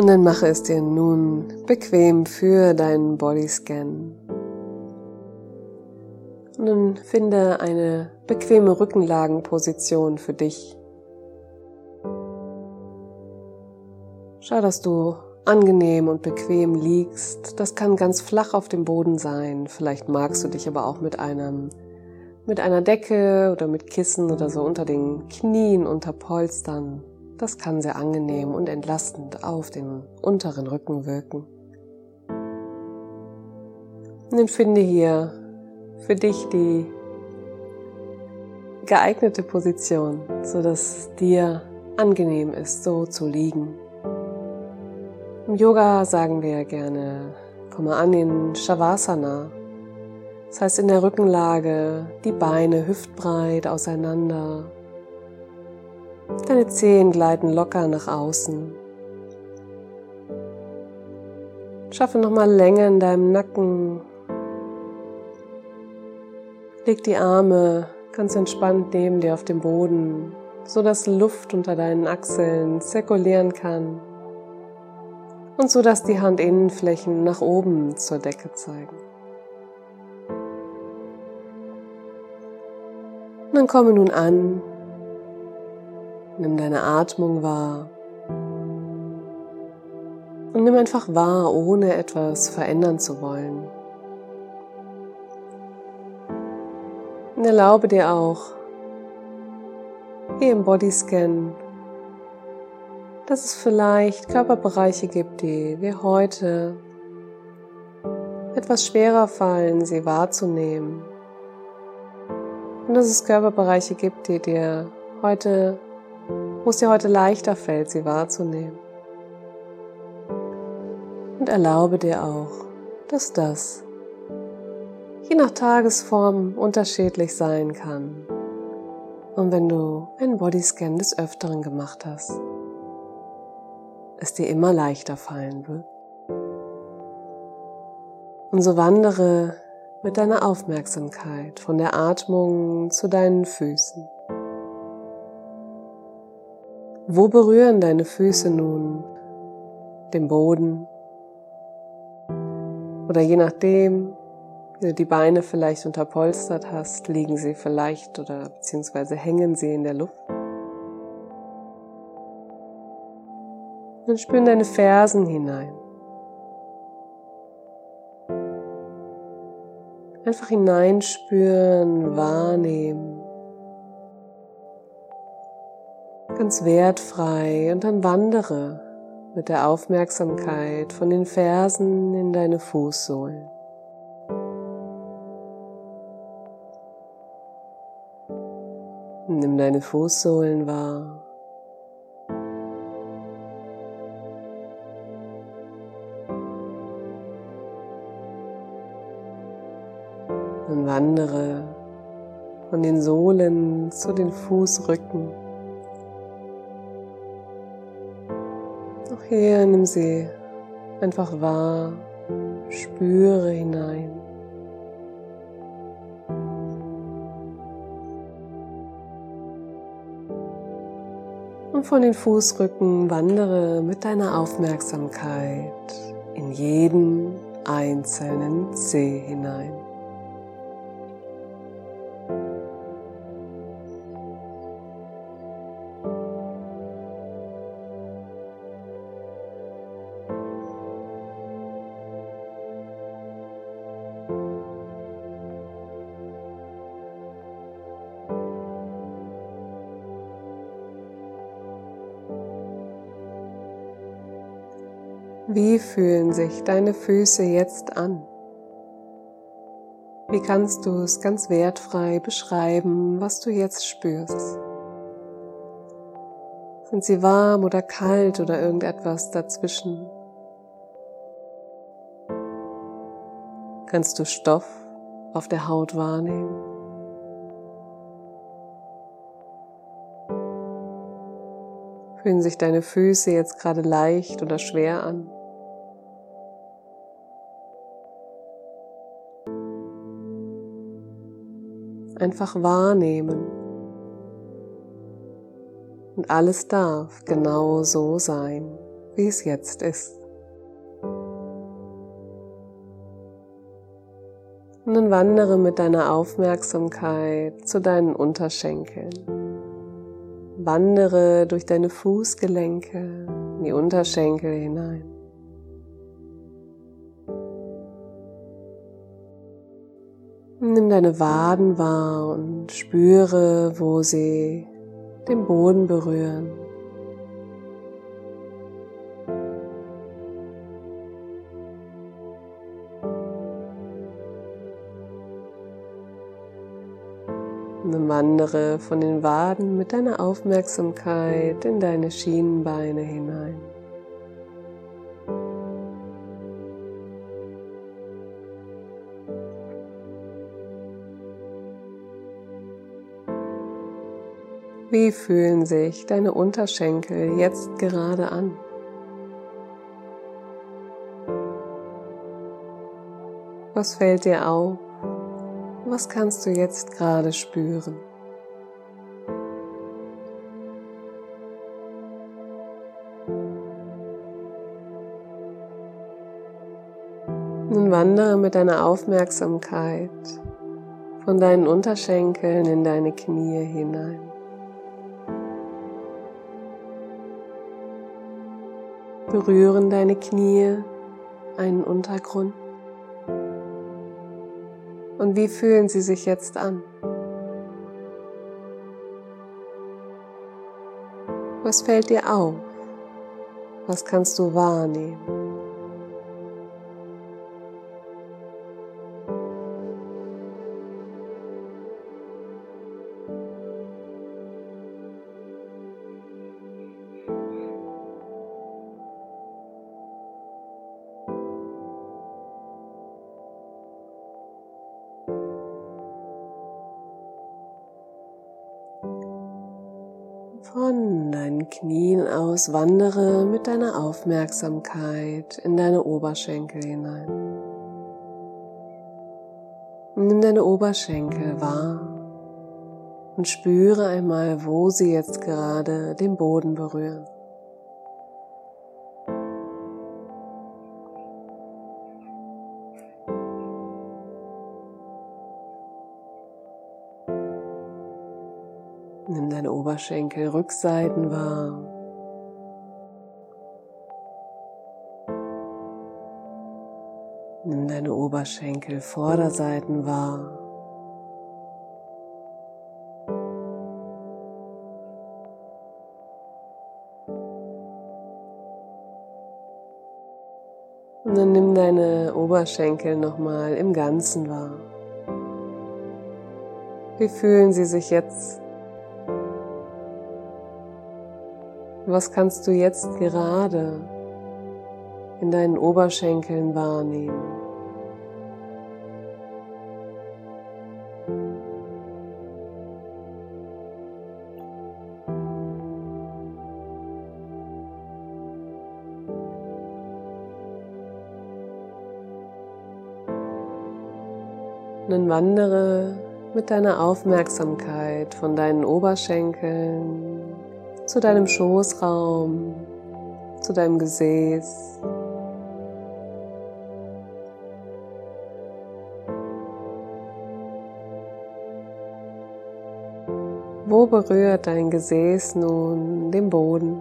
Und dann mache es dir nun bequem für deinen Bodyscan. Und dann finde eine bequeme Rückenlagenposition für dich. Schau, dass du angenehm und bequem liegst. Das kann ganz flach auf dem Boden sein. Vielleicht magst du dich aber auch mit einem mit einer Decke oder mit Kissen oder so unter den Knien unter Polstern. Das kann sehr angenehm und entlastend auf den unteren Rücken wirken. Und finde hier für dich die geeignete Position, so dass es dir angenehm ist, so zu liegen. Im Yoga sagen wir gerne, komme an in Shavasana. Das heißt in der Rückenlage, die Beine hüftbreit auseinander. Deine Zehen gleiten locker nach außen. Schaffe nochmal Länge in deinem Nacken. Leg die Arme ganz entspannt neben dir auf dem Boden, so dass Luft unter deinen Achseln zirkulieren kann und so dass die Handinnenflächen nach oben zur Decke zeigen. Dann komme nun an, nimm deine Atmung wahr und nimm einfach wahr, ohne etwas verändern zu wollen. Und erlaube dir auch, hier im Bodyscan dass es vielleicht Körperbereiche gibt, die wir heute etwas schwerer fallen, sie wahrzunehmen. Und dass es Körperbereiche gibt, die dir heute, wo es dir heute leichter fällt, sie wahrzunehmen. Und erlaube dir auch, dass das je nach Tagesform unterschiedlich sein kann. Und wenn du einen Bodyscan des Öfteren gemacht hast, es dir immer leichter fallen wird. Und so wandere mit deiner Aufmerksamkeit von der Atmung zu deinen Füßen. Wo berühren deine Füße nun den Boden? Oder je nachdem, wie du die Beine vielleicht unterpolstert hast, liegen sie vielleicht oder beziehungsweise hängen sie in der Luft. und spüren deine Fersen hinein. Einfach hineinspüren, wahrnehmen. Ganz wertfrei und dann wandere mit der Aufmerksamkeit von den Fersen in deine Fußsohlen. Nimm deine Fußsohlen wahr. und wandere von den Sohlen zu den Fußrücken. Hier nimm sie einfach wahr, spüre hinein. Und von den Fußrücken wandere mit deiner Aufmerksamkeit in jeden einzelnen Zeh hinein. Wie fühlen sich deine Füße jetzt an? Wie kannst du es ganz wertfrei beschreiben, was du jetzt spürst? Sind sie warm oder kalt oder irgendetwas dazwischen? Kannst du Stoff auf der Haut wahrnehmen? Fühlen sich deine Füße jetzt gerade leicht oder schwer an? Einfach wahrnehmen. Und alles darf genau so sein. wie es jetzt ist. Und dann wandere mit deiner Aufmerksamkeit zu deinen Unterschenkeln. Wandere durch deine Fußgelenke in die Unterschenkel hinein. Nimm deine Waden wahr und spüre, wo sie den Boden berühren. Und wandere von den Waden mit deiner Aufmerksamkeit in deine Schienenbeine hinein. Wie fühlen sich deine Unterschenkel jetzt gerade an? Was fällt dir auf? Was kannst du jetzt gerade spüren? Nun wandere mit deiner Aufmerksamkeit von deinen Unterschenkeln in deine Knie hinein. Berühren deine Knie einen Untergrund? Und wie fühlen sie sich jetzt an? Was fällt dir auf? Was kannst du wahrnehmen? Von deinen Knien aus wandere mit deiner Aufmerksamkeit in deine Oberschenkel hinein. Nimm deine Oberschenkel wahr und spüre einmal, wo sie jetzt gerade den Boden berühren. Deine Oberschenkel Rückseiten wahr. Nimm deine Oberschenkel Vorderseiten wahr. Und dann nimm deine Oberschenkel nochmal im Ganzen wahr. Wie fühlen sie sich jetzt Was kannst du jetzt gerade in deinen Oberschenkeln wahrnehmen? Dann wandere mit deiner Aufmerksamkeit von deinen Oberschenkeln zu deinem Schoßraum, zu deinem Gesäß. Wo berührt dein Gesäß nun den Boden?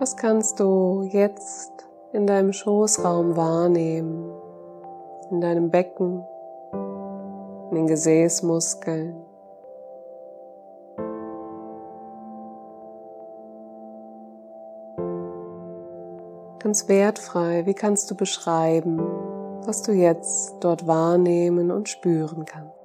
Was kannst du jetzt in deinem Schoßraum wahrnehmen, in deinem Becken, in den Gesäßmuskeln? Ganz wertfrei, wie kannst du beschreiben, was du jetzt dort wahrnehmen und spüren kannst?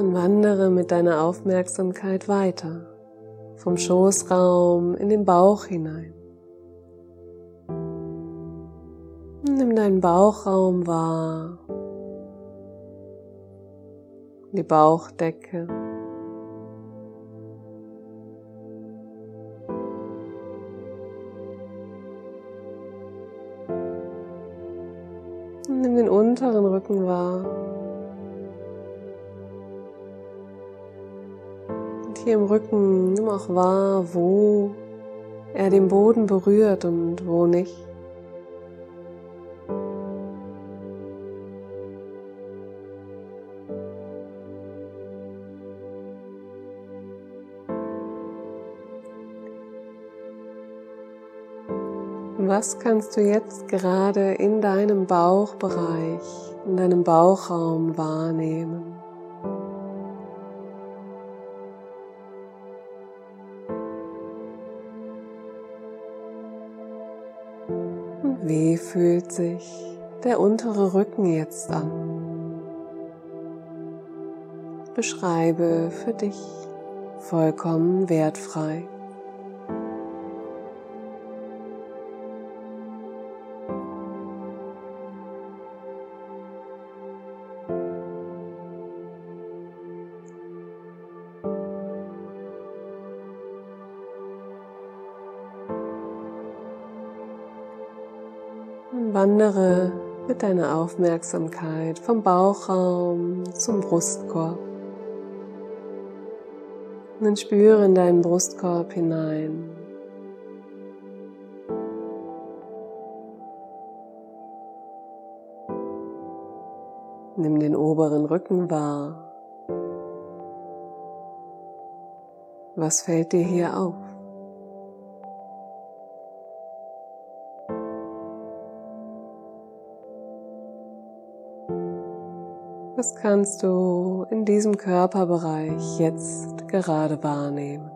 Dann wandere mit deiner Aufmerksamkeit weiter vom Schoßraum in den Bauch hinein. Nimm deinen Bauchraum wahr, die Bauchdecke. Nimm den unteren Rücken wahr. Hier im Rücken nimm auch wahr, wo er den Boden berührt und wo nicht. Was kannst du jetzt gerade in deinem Bauchbereich, in deinem Bauchraum wahrnehmen? Und wie fühlt sich der untere Rücken jetzt an? Beschreibe für dich vollkommen wertfrei. Wandere mit deiner Aufmerksamkeit vom Bauchraum zum Brustkorb. Und dann spüre in deinen Brustkorb hinein. Nimm den oberen Rücken wahr. Was fällt dir hier auf? Was kannst du in diesem Körperbereich jetzt gerade wahrnehmen?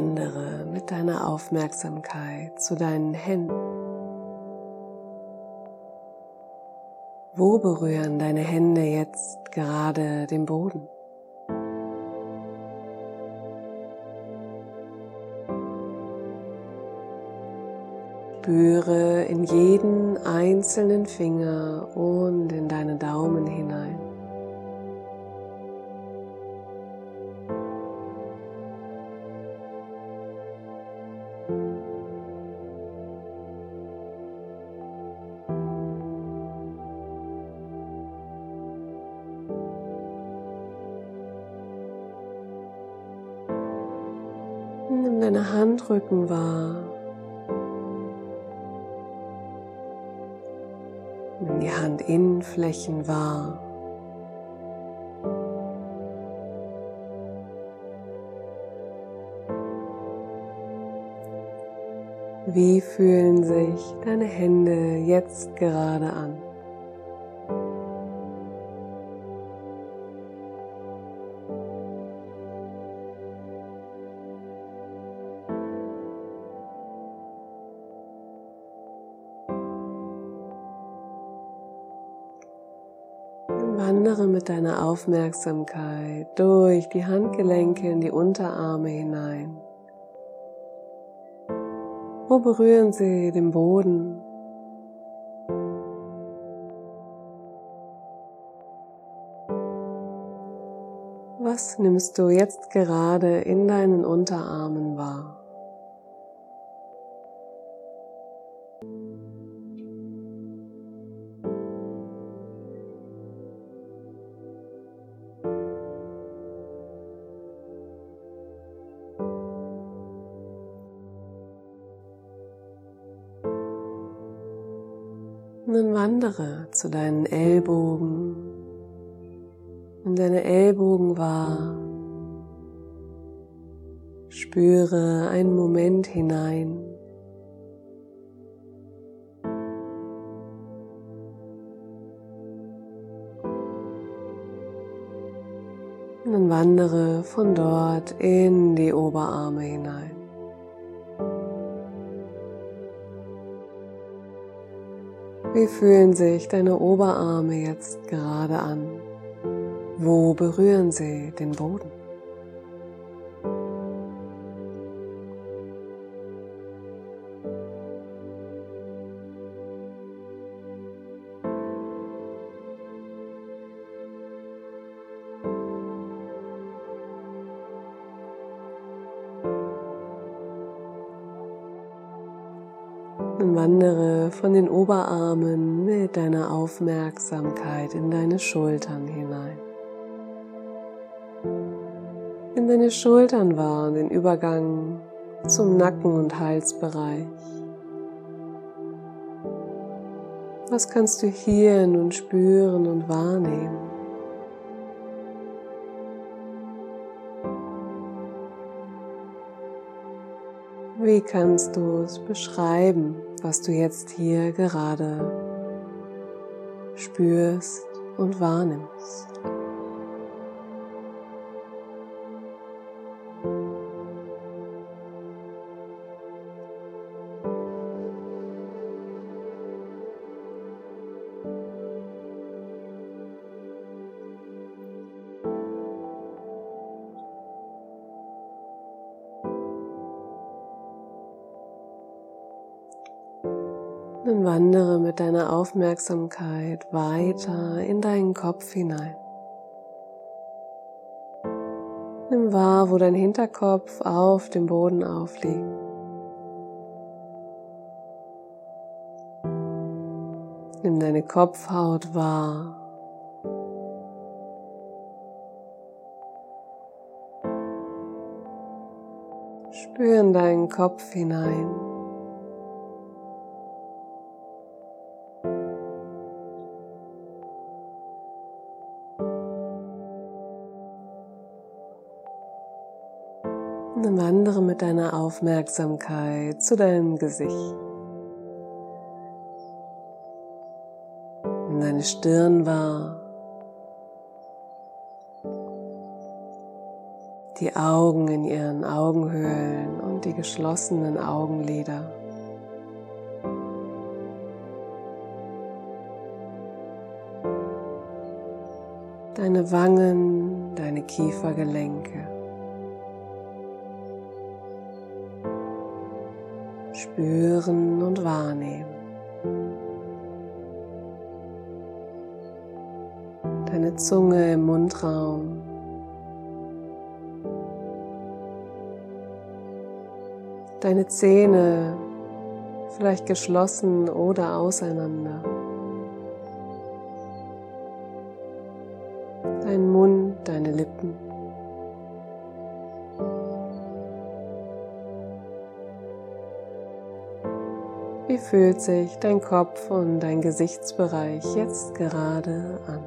Wandere mit deiner Aufmerksamkeit zu deinen Händen. Wo berühren deine Hände jetzt gerade den Boden? Spüre in jeden einzelnen Finger und in deine Daumen hinein. Handrücken wahr. Nimm die Handinnenflächen wahr. Wie fühlen sich deine Hände jetzt gerade an? Aufmerksamkeit durch die Handgelenke in die Unterarme hinein. Wo berühren sie den Boden? Was nimmst du jetzt gerade in deinen Unterarmen wahr? andere zu deinen Ellbogen. Nimm deine Ellbogen wahr. Spüre einen Moment hinein. Und dann wandere von dort in die Oberarme hinein. Wie fühlen sich deine Oberarme jetzt gerade an? Wo berühren sie den Boden? Wandere von den Oberarmen mit deiner Aufmerksamkeit in deine Schultern hinein. In deine Schultern und den Übergang zum Nacken- und Halsbereich. Was kannst du hier nun spüren und wahrnehmen? Wie kannst du es beschreiben, was du jetzt hier gerade spürst und wahrnimmst? Mit Aufmerksamkeit weiter in deinen Kopf hinein. Nimm wahr, wo dein Hinterkopf auf dem Boden aufliegt. Nimm deine Kopfhaut wahr. Spür in deinen Kopf hinein. Deiner Aufmerksamkeit zu deinem Gesicht. Nimm deine Stirn wahr. Die Augen in ihren Augenhöhlen und die geschlossenen Augenlider. Deine Wangen, deine Kiefergelenke. Spüren und wahrnehmen. Deine Zunge im Mundraum. Deine Zähne vielleicht geschlossen oder auseinander. Dein Mund, deine Lippen. Fühlt sich dein Kopf und dein Gesichtsbereich jetzt gerade an?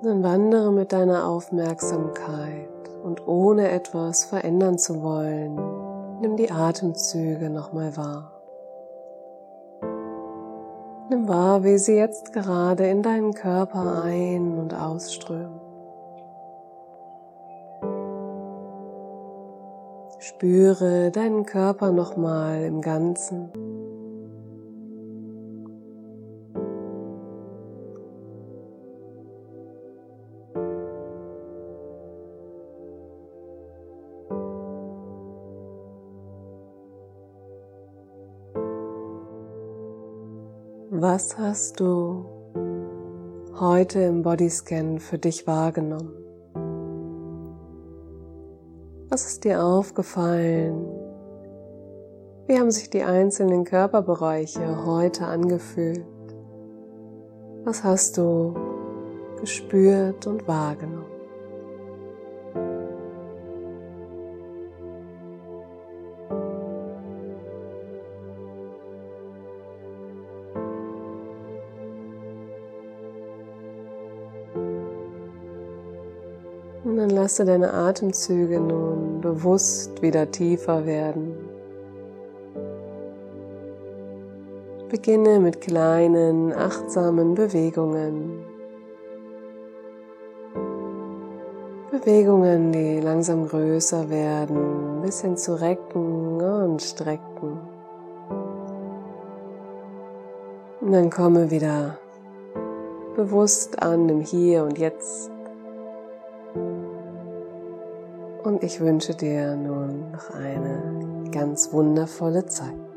Dann wandere mit deiner Aufmerksamkeit und ohne etwas verändern zu wollen, nimm die Atemzüge nochmal wahr. Nimm wahr, wie sie jetzt gerade in deinen Körper ein- und ausströmen. Spüre deinen Körper nochmal im Ganzen. Was hast du heute im Bodyscan für dich wahrgenommen? Was ist dir aufgefallen? Wie haben sich die einzelnen Körperbereiche heute angefühlt? Was hast du gespürt und wahrgenommen? Lasse deine Atemzüge nun bewusst wieder tiefer werden. Beginne mit kleinen, achtsamen Bewegungen. Bewegungen, die langsam größer werden, bis hin zu recken und strecken. Und dann komme wieder bewusst an im Hier und Jetzt. Und ich wünsche dir nun noch eine ganz wundervolle Zeit.